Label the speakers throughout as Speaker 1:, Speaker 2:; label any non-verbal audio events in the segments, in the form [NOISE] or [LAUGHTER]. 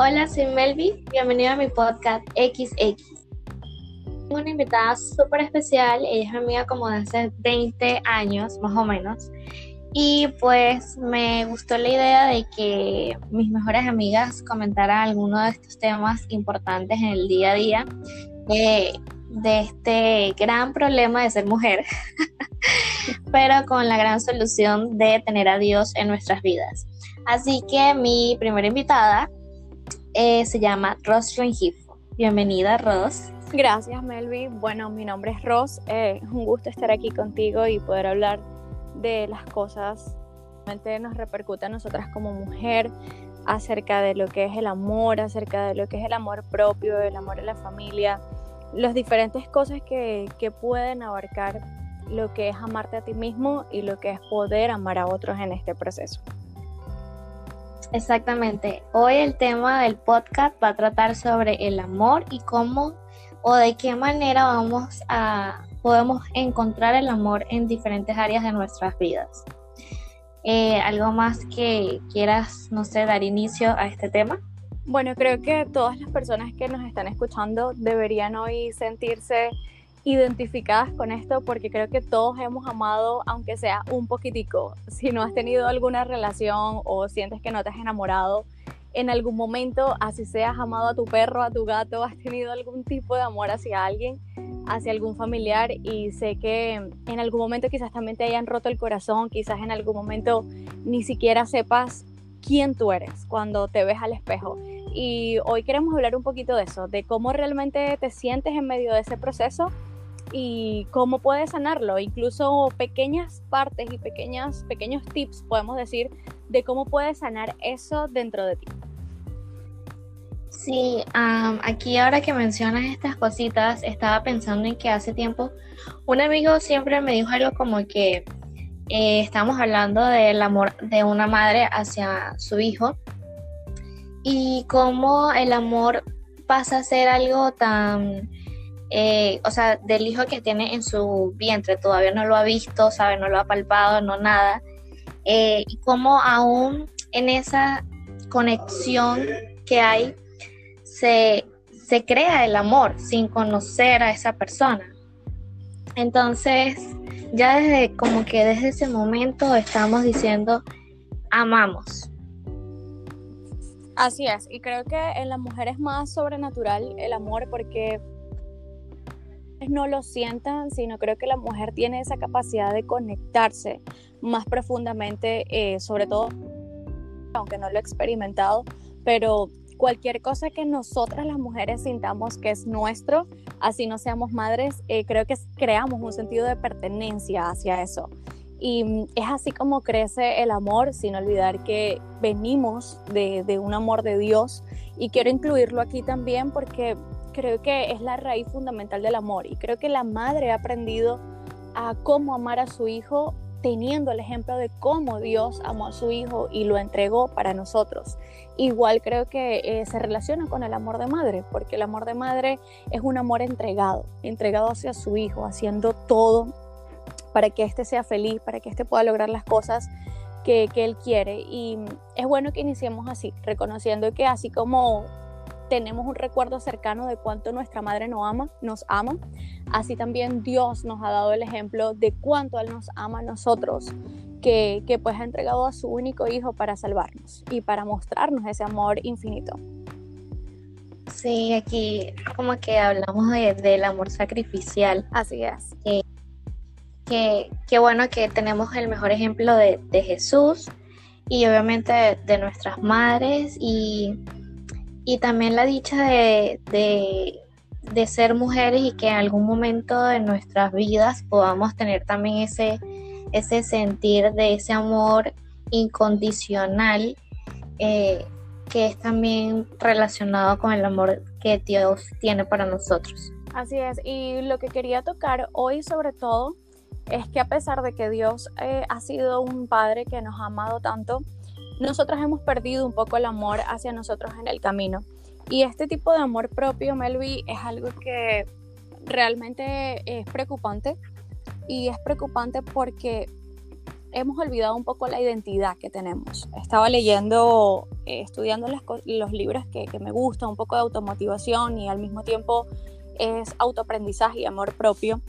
Speaker 1: Hola, soy Melvi. Bienvenido a mi podcast XX. Tengo una invitada súper especial. Ella es amiga como de hace 20 años, más o menos. Y pues me gustó la idea de que mis mejores amigas comentaran algunos de estos temas importantes en el día a día de, de este gran problema de ser mujer, [LAUGHS] pero con la gran solución de tener a Dios en nuestras vidas. Así que mi primera invitada eh, se llama Ross Rengifo. Bienvenida, Ross.
Speaker 2: Gracias, Melvi. Bueno, mi nombre es Ross. Eh, es un gusto estar aquí contigo y poder hablar de las cosas que nos repercute a nosotras como mujer, acerca de lo que es el amor, acerca de lo que es el amor propio, el amor a la familia, las diferentes cosas que, que pueden abarcar lo que es amarte a ti mismo y lo que es poder amar a otros en este proceso.
Speaker 1: Exactamente. Hoy el tema del podcast va a tratar sobre el amor y cómo o de qué manera vamos a podemos encontrar el amor en diferentes áreas de nuestras vidas. Eh, ¿Algo más que quieras, no sé, dar inicio a este tema?
Speaker 2: Bueno, creo que todas las personas que nos están escuchando deberían hoy sentirse identificadas con esto porque creo que todos hemos amado, aunque sea un poquitico. Si no has tenido alguna relación o sientes que no te has enamorado, en algún momento, así seas amado a tu perro, a tu gato, [LAUGHS] has tenido algún tipo de amor hacia alguien, hacia algún familiar y sé que en algún momento quizás también te hayan roto el corazón, quizás en algún momento ni siquiera sepas quién tú eres cuando te ves al espejo. Y hoy queremos hablar un poquito de eso, de cómo realmente te sientes en medio de ese proceso y cómo puedes sanarlo. Incluso pequeñas partes y pequeñas, pequeños tips, podemos decir, de cómo puedes sanar eso dentro de ti.
Speaker 1: Sí, aquí ahora que mencionas estas cositas, estaba pensando en que hace tiempo un amigo siempre me dijo algo como que eh, estamos hablando del amor de una madre hacia su hijo y cómo el amor pasa a ser algo tan eh, o sea, del hijo que tiene en su vientre, todavía no lo ha visto, sabe, no lo ha palpado, no nada, eh, y cómo aún en esa conexión que hay se, se crea el amor sin conocer a esa persona. Entonces, ya desde como que desde ese momento estamos diciendo amamos.
Speaker 2: Así es, y creo que en la mujer es más sobrenatural el amor porque no lo sientan, sino creo que la mujer tiene esa capacidad de conectarse más profundamente, eh, sobre todo, aunque no lo he experimentado, pero cualquier cosa que nosotras las mujeres sintamos que es nuestro, así no seamos madres, eh, creo que creamos un sentido de pertenencia hacia eso. Y es así como crece el amor, sin olvidar que venimos de un amor de Dios. Y quiero incluirlo aquí también porque creo que es la raíz fundamental del amor y creo que la madre ha aprendido a cómo amar a su hijo teniendo el ejemplo de cómo Dios amó a su hijo y lo entregó para nosotros. Igual creo que eh, se relaciona con el amor de madre, porque el amor de madre es un amor entregado, entregado hacia su hijo, haciendo todo para que éste sea feliz, para que éste pueda lograr las cosas que, que él quiere. Y es bueno que iniciemos así, reconociendo que así como tenemos un recuerdo cercano de cuánto nuestra madre nos ama, nos ama. Así también Dios nos ha dado el ejemplo de cuánto Él nos ama a nosotros, que, que pues ha entregado a su único hijo para salvarnos y para mostrarnos ese amor infinito.
Speaker 1: Sí, aquí como que hablamos del amor sacrificial.
Speaker 2: Así es.
Speaker 1: que, que, bueno que tenemos el mejor ejemplo de, de Jesús y obviamente de, de nuestras madres y y también la dicha de, ser mujeres y que en algún momento de nuestras vidas podamos tener también ese, ese sentir de ese amor incondicional eh, que es también relacionado con el amor que Dios tiene para nosotros.
Speaker 2: Así es, y lo que quería tocar hoy sobre todo es que a pesar de que Dios eh, ha sido un Padre que nos ha amado tanto, nosotras hemos perdido un poco el amor hacia nosotros en el camino. Y este tipo de amor propio, Melvi, es algo que realmente es preocupante. Y es preocupante porque hemos olvidado un poco la identidad que tenemos. Estaba leyendo, eh, estudiando los libros que, que, me gustan, un poco de automotivación y al mismo tiempo es autoaprendizaje y amor propio,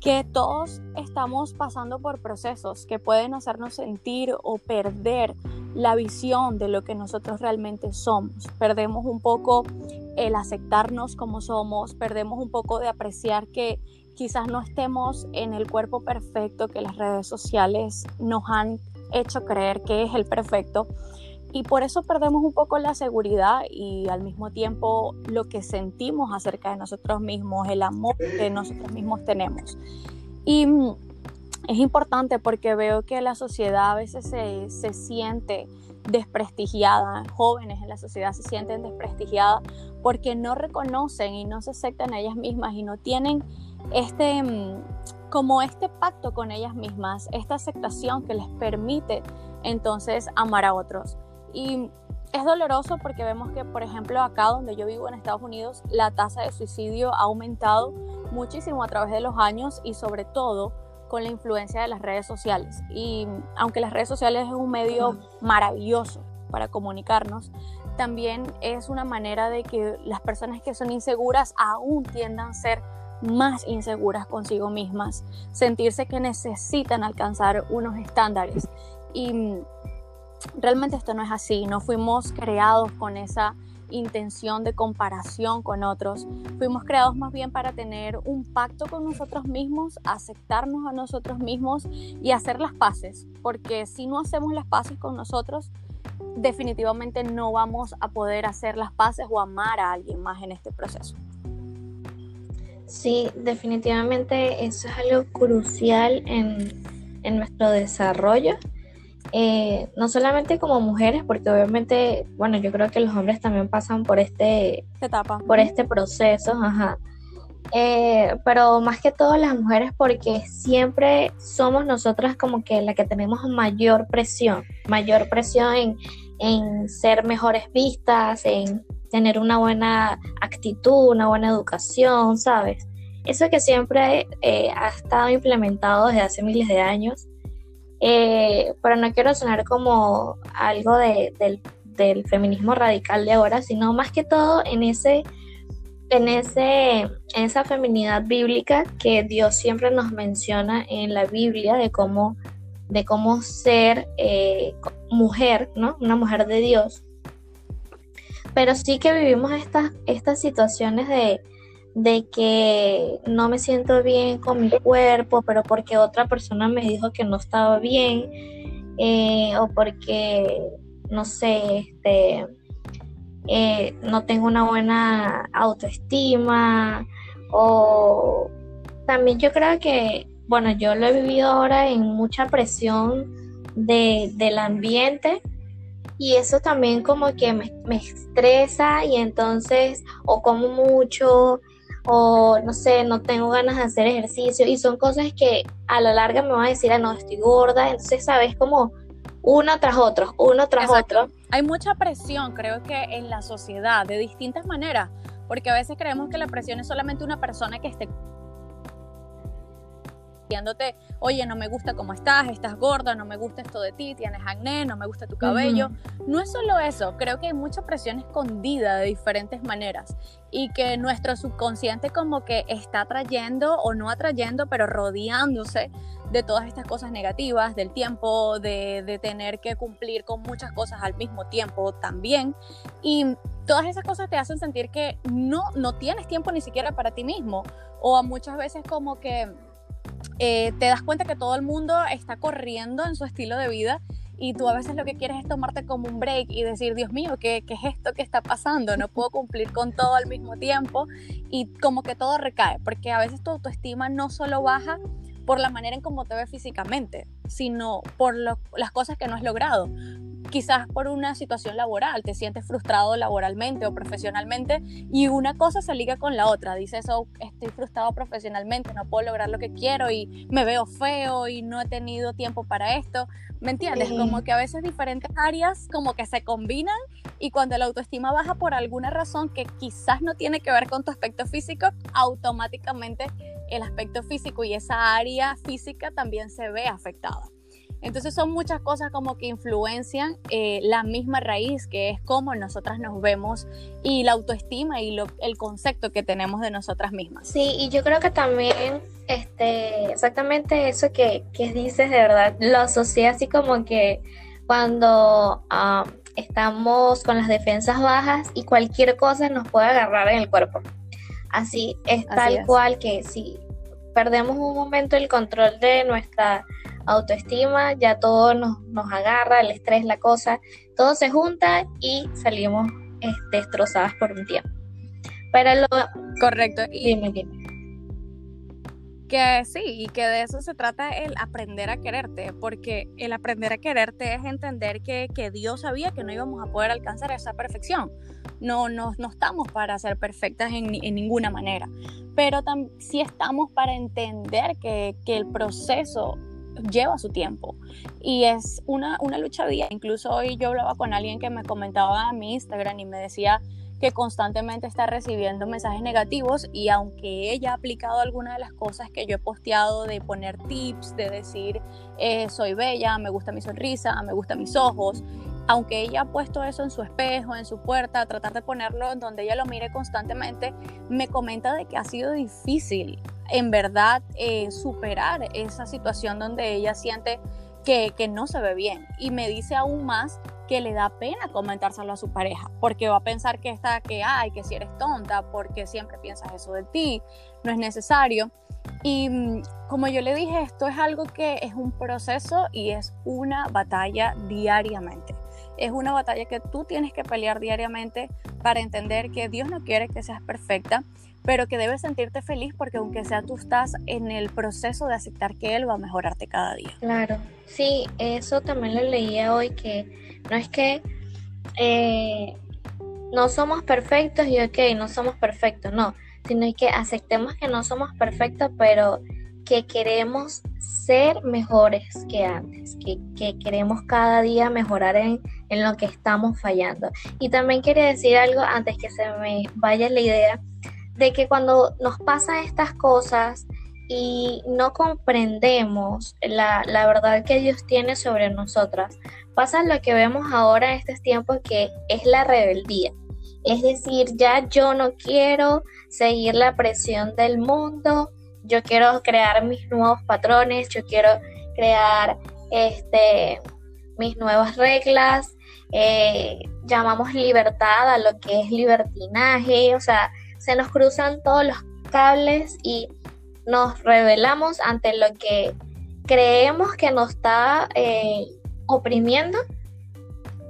Speaker 2: que todos estamos pasando por procesos que pueden hacernos sentir o perder la visión de lo que nosotros realmente somos. Perdemos un poco el aceptarnos como somos, perdemos un poco de apreciar que quizás no estemos en el cuerpo perfecto que las redes sociales nos han hecho creer que es el perfecto. Y por eso perdemos un poco la seguridad y al mismo tiempo lo que sentimos acerca de nosotros mismos, el amor que nosotros mismos tenemos. Y mm, es importante porque veo que la sociedad a veces se, se siente desprestigiada, jóvenes en la sociedad se sienten desprestigiadas porque no reconocen y no se aceptan a ellas mismas y no tienen este, mm, como este pacto con ellas mismas, esta aceptación que les permite entonces amar a otros. Y es doloroso porque vemos que, por ejemplo, acá donde yo vivo en Estados Unidos, la tasa de suicidio ha aumentado muchísimo a través de los años y sobre todo con la influencia de las redes sociales. Y aunque las redes sociales es un medio maravilloso para comunicarnos, también es una manera de que las personas que son inseguras aún tiendan a ser más inseguras consigo mismas, sentirse que necesitan alcanzar unos estándares. Y realmente esto no es así, no fuimos creados con esa intención de comparación con otros, fuimos creados más bien para tener un pacto con nosotros mismos, aceptarnos a nosotros mismos y hacer las paces, porque si no hacemos las paces con nosotros, definitivamente no vamos a poder hacer las paces o amar a alguien más en este proceso.
Speaker 1: Sí, definitivamente eso es algo crucial en, en nuestro desarrollo. Eh, no solamente como mujeres, porque obviamente, bueno, yo creo que los hombres también pasan por este,
Speaker 2: etapa,
Speaker 1: por este proceso, ajá. Eh, pero más que todo las mujeres porque siempre somos nosotras como que la que tenemos mayor presión, mayor presión en, en ser mejores vistas, en tener una buena actitud, una buena educación, ¿sabes? Eso que siempre eh, ha estado implementado desde hace miles de años, eh, pero no quiero sonar como algo del, feminismo radical de ahora, sino más que todo en ese en, ese, en esa feminidad bíblica que Dios siempre nos menciona en la Biblia de cómo, de cómo ser eh, mujer, ¿no? Una mujer de Dios pero sí que vivimos estas, estas situaciones de, que no me siento bien con mi cuerpo, pero porque otra persona me dijo que no estaba bien, eh, o porque, no sé, este, eh, no tengo una buena autoestima, o también yo creo que, bueno, yo lo he vivido ahora en mucha presión de, del ambiente y eso también como que me, estresa y entonces o como mucho o no sé, no tengo ganas de hacer ejercicio y son cosas que a la larga me van a decir, ah, no, estoy gorda, entonces sabes como uno tras otro, uno tras otro.
Speaker 2: Hay mucha presión, creo que en la sociedad, de distintas maneras, porque a veces creemos que la presión es solamente una persona que esté diciéndote, oye, no me gusta cómo estás, estás gorda, no me gusta esto de ti, tienes acné, no me gusta tu cabello. No es solo eso, creo que hay mucha presión escondida de diferentes maneras y que nuestro subconsciente como que está atrayendo o no atrayendo, pero rodeándose de todas estas cosas negativas, del tiempo, de, de tener que cumplir con muchas cosas al mismo tiempo también. Y todas esas cosas te hacen sentir que no, no tienes tiempo ni siquiera para ti mismo. O a muchas veces como que eh, te das cuenta que todo el mundo está corriendo en su estilo de vida y tú a veces lo que quieres es tomarte como un break y decir, Dios mío, ¿qué, ¿qué, es esto que está pasando? No puedo cumplir con todo al mismo tiempo y como que todo recae, porque a veces tu autoestima no solo baja por la manera en cómo te ves físicamente, sino por las cosas que no has logrado quizás por una situación laboral, te sientes frustrado laboralmente o profesionalmente y una cosa se liga con la otra. Dices, oh, estoy frustrado profesionalmente, no puedo lograr lo que quiero y me veo feo y no he tenido tiempo para esto. ¿Me entiendes? Como que a veces diferentes áreas como que se combinan y cuando la autoestima baja por alguna razón que quizás no tiene que ver con tu aspecto físico, automáticamente el aspecto físico y esa área física también se ve afectada. Entonces son muchas cosas como que influencian eh, la misma raíz, que es cómo nosotras nos vemos y la autoestima y el concepto que tenemos de nosotras mismas.
Speaker 1: Sí, y yo creo que también este, exactamente eso que, que dices, de verdad, lo asocié así como que cuando estamos con las defensas bajas y cualquier cosa nos puede agarrar en el cuerpo. Así es tal cual que si perdemos un momento el control de nuestra autoestima, ya todo nos, nos agarra, el estrés, la cosa, todo se junta y salimos este, destrozadas por un tiempo. Pero lo...
Speaker 2: Correcto.
Speaker 1: Y, dime, dime.
Speaker 2: Que sí, y que de eso se trata el aprender a quererte, porque el aprender a quererte es entender que, que Dios sabía que no íbamos a poder alcanzar esa perfección. No, no, no estamos para ser perfectas en, en ninguna manera, pero sí estamos para entender que, que el proceso lleva su tiempo y es una, una lucha día. Incluso hoy yo hablaba con alguien que me comentaba en mi Instagram y me decía que constantemente está recibiendo mensajes negativos y aunque ella ha aplicado algunas de las cosas que yo he posteado de poner tips, de decir eh, soy bella, me gusta mi sonrisa, me gustan mis ojos, aunque ella ha puesto eso en su espejo, en su puerta, tratar de ponerlo en donde ella lo mire constantemente, me comenta de que ha sido difícil en verdad eh, superar esa situación donde ella siente que, no se ve bien y me dice aún más que le da pena comentárselo a su pareja, porque va a pensar que está, que ay, que si eres tonta, porque siempre piensas eso de ti, no es necesario. Y mm, como yo le dije, esto es algo que es un proceso y es una batalla diariamente. Es una batalla que tú tienes que pelear diariamente para entender que Dios no quiere que seas perfecta, pero que debes sentirte feliz porque aunque sea tú estás en el proceso de aceptar que Él va a mejorarte cada día.
Speaker 1: Claro, sí, eso también lo leía hoy que no es que eh, no somos perfectos y ok, no somos perfectos, no, sino que aceptemos que no somos perfectos, pero que queremos ser mejores que antes, que, queremos cada día mejorar en, en, lo que estamos fallando. Y también quería decir algo antes que se me vaya la idea de que cuando nos pasan estas cosas y no comprendemos la, la verdad que Dios tiene sobre nosotras, pasa lo que vemos ahora en estos tiempos que es la rebeldía. Es decir, ya yo no quiero seguir la presión del mundo, yo quiero crear mis nuevos patrones, yo quiero crear este, mis nuevas reglas, eh, llamamos libertad a lo que es libertinaje, o sea, se nos cruzan todos los cables y nos revelamos ante lo que creemos que nos está eh, oprimiendo,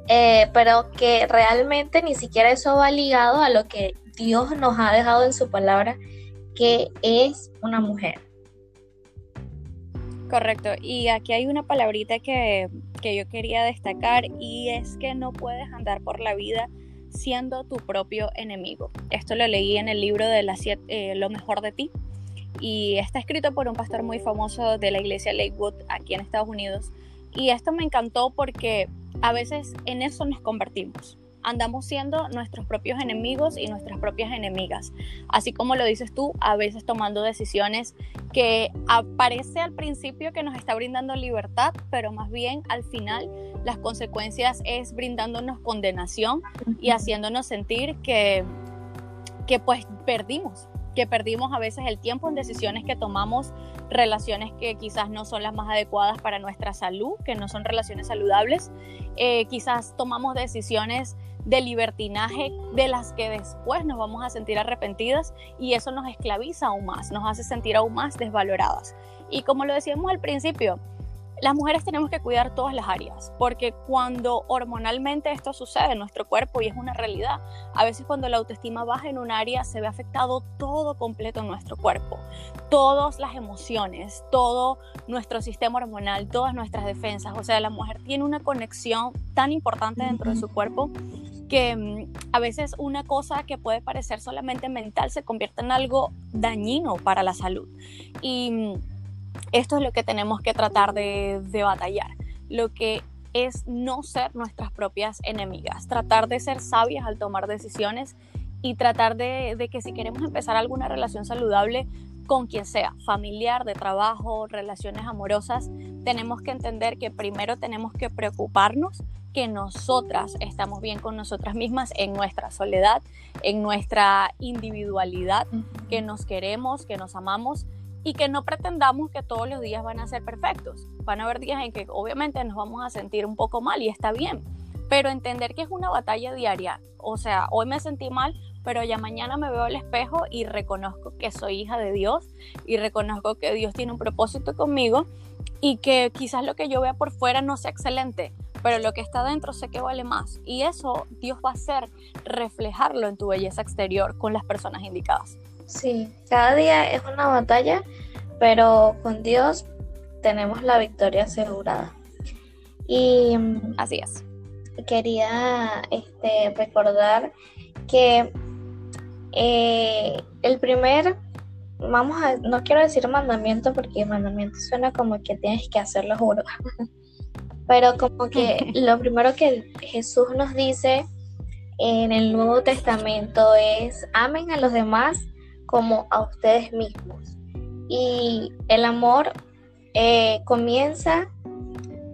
Speaker 1: eh, pero que realmente ni siquiera eso va ligado a lo que Dios nos ha dejado en su palabra, que es una mujer.
Speaker 2: Correcto, y aquí hay una palabrita que, yo quería destacar y es que no puedes andar por la vida siendo tu propio enemigo. Esto lo leí en el libro de la, eh, Lo mejor de ti y está escrito por un pastor muy famoso de la iglesia Lakewood aquí en Estados Unidos y esto me encantó porque a veces en eso nos convertimos. Andamos siendo nuestros propios enemigos y nuestras propias enemigas. Así como lo dices tú, a veces tomando decisiones que aparece al principio que nos está brindando libertad, pero más bien al final las consecuencias es brindándonos condenación y haciéndonos sentir que, que pues perdimos, que perdimos a veces el tiempo en decisiones que tomamos, relaciones que quizás no son las más adecuadas para nuestra salud, que no son relaciones saludables, eh, quizás tomamos decisiones de libertinaje de las que después nos vamos a sentir arrepentidas y eso nos esclaviza aún más, nos hace sentir aún más desvaloradas. Y como lo decíamos al principio, las mujeres tenemos que cuidar todas las áreas, porque cuando hormonalmente esto sucede en nuestro cuerpo y es una realidad, a veces cuando la autoestima baja en un área se ve afectado todo completo en nuestro cuerpo, todas las emociones, todo nuestro sistema hormonal, todas nuestras defensas, o sea, la mujer tiene una conexión tan importante dentro de su cuerpo que mm, a veces una cosa que puede parecer solamente mental se convierte en algo dañino para la salud. Y mm, esto es lo que tenemos que tratar de, batallar, lo que es no ser nuestras propias enemigas, tratar de ser sabias al tomar decisiones y tratar de, que si queremos empezar alguna relación saludable, con quien sea, familiar, de trabajo, relaciones amorosas, tenemos que entender que primero tenemos que preocuparnos que nosotras estamos bien con nosotras mismas en nuestra soledad, en nuestra individualidad, que nos queremos, que nos amamos y que no pretendamos que todos los días van a ser perfectos. Van a haber días en que obviamente nos vamos a sentir un poco mal y está bien, pero entender que es una batalla diaria. O sea, hoy me sentí mal, pero ya mañana me veo al espejo y reconozco que soy hija de Dios y reconozco que Dios tiene un propósito conmigo y que quizás lo que yo vea por fuera no sea excelente, pero lo que está dentro sé que vale más. Y eso Dios va a hacer reflejarlo en tu belleza exterior con las personas indicadas.
Speaker 1: Sí, cada día es una batalla, pero con Dios tenemos la victoria asegurada. Y
Speaker 2: así es.
Speaker 1: Quería este, recordar que eh, el primer, vamos a, no quiero decir mandamiento porque mandamiento suena como que tienes que hacerlo, juro. [LAUGHS] Pero como que lo primero que Jesús nos dice en el Nuevo Testamento es amen a los demás como a ustedes mismos. Y el amor eh, comienza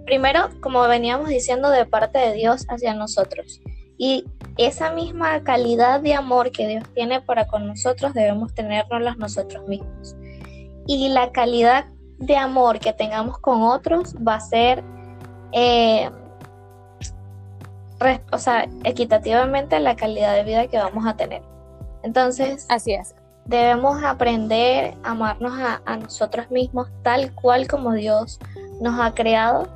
Speaker 1: primero, como veníamos diciendo, de parte de Dios hacia nosotros. Y esa misma calidad de amor que Dios tiene para con nosotros debemos tenernos nosotros mismos. Y la calidad de amor que tengamos con otros va a ser eh, o sea, equitativamente la calidad de vida que vamos a tener. Entonces,
Speaker 2: así es.
Speaker 1: Debemos aprender a amarnos a, nosotros mismos tal cual como Dios nos ha creado,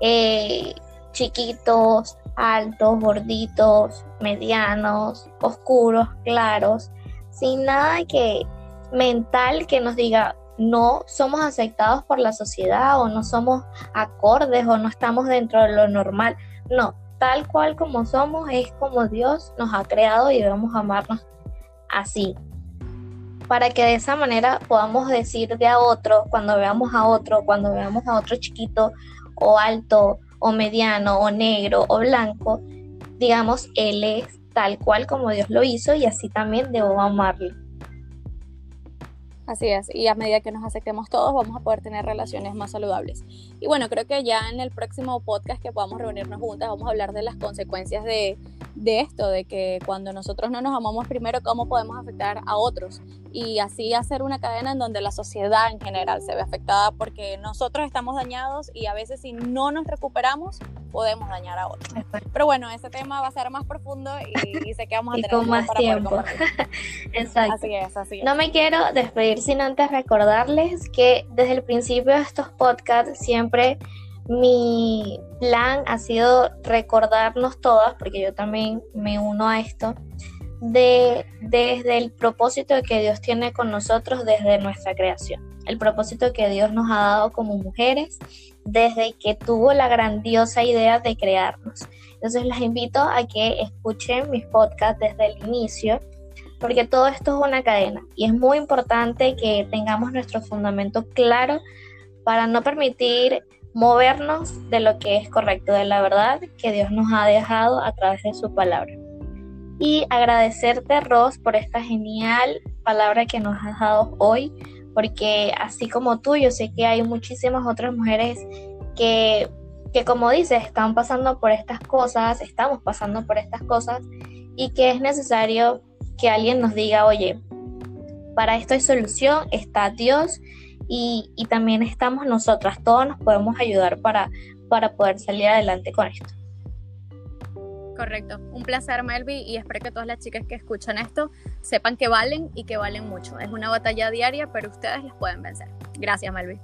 Speaker 1: eh, chiquitos, altos, gorditos, medianos, oscuros, claros, sin nada que mental que nos diga no somos aceptados por la sociedad o no somos acordes o no estamos dentro de lo normal. No, tal cual como somos es como Dios nos ha creado y debemos amarnos así. Para que de esa manera podamos decir de a otro, cuando veamos a otro, cuando veamos a otro chiquito o alto o mediano o negro o blanco, digamos, Él es tal cual como Dios lo hizo y así también debo amarlo.
Speaker 2: Así es, y a medida que nos aceptemos todos vamos a poder tener relaciones más saludables. Y bueno, creo que ya en el próximo podcast que podamos reunirnos juntas vamos a hablar de las consecuencias de, de esto, de que cuando nosotros no nos amamos primero, cómo podemos afectar a otros y así hacer una cadena en donde la sociedad en general se ve afectada porque nosotros estamos dañados y a veces si no nos recuperamos podemos dañar a otros. Pero bueno, ese tema va a ser más profundo y, sé que vamos a [LAUGHS] tener
Speaker 1: con más tiempo. [LAUGHS] Exacto. Así es, así es. No me quiero despedir sin antes recordarles que desde el principio de estos podcasts siempre mi plan ha sido recordarnos todas, porque yo también me uno a esto, de, desde el propósito que Dios tiene con nosotros desde nuestra creación, el propósito que Dios nos ha dado como mujeres desde que tuvo la grandiosa idea de crearnos. Entonces les invito a que escuchen mis podcasts desde el inicio, porque todo esto es una cadena y es muy importante que tengamos nuestro fundamento claro para no permitir movernos de lo que es correcto, de la verdad que Dios nos ha dejado a través de su palabra. Y agradecerte, Ros, por esta genial palabra que nos has dado hoy, porque así como tú, yo sé que hay muchísimas otras mujeres que, que como dices, están pasando por estas cosas, estamos pasando por estas cosas, y que es necesario que alguien nos diga, oye, para esto hay solución, está Dios y, también estamos nosotras, todos nos podemos ayudar para, para poder salir adelante con esto.
Speaker 2: Correcto, un placer Melvi y espero que todas las chicas que escuchan esto sepan que valen y que valen mucho. Es una batalla diaria, pero ustedes las pueden vencer. Gracias Melvi.